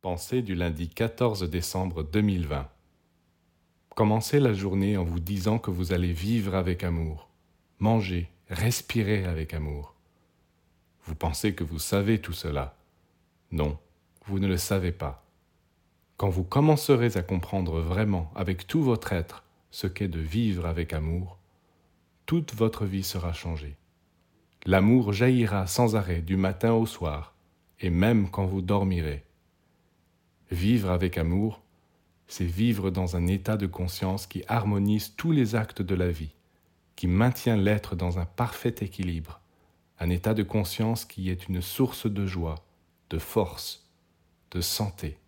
Pensée du lundi 14 décembre 2020. Commencez la journée en vous disant que vous allez vivre avec amour, manger, respirer avec amour. Vous pensez que vous savez tout cela. Non, vous ne le savez pas. Quand vous commencerez à comprendre vraiment avec tout votre être ce qu'est de vivre avec amour, toute votre vie sera changée. L'amour jaillira sans arrêt du matin au soir, et même quand vous dormirez. Vivre avec amour, c'est vivre dans un état de conscience qui harmonise tous les actes de la vie, qui maintient l'être dans un parfait équilibre, un état de conscience qui est une source de joie, de force, de santé.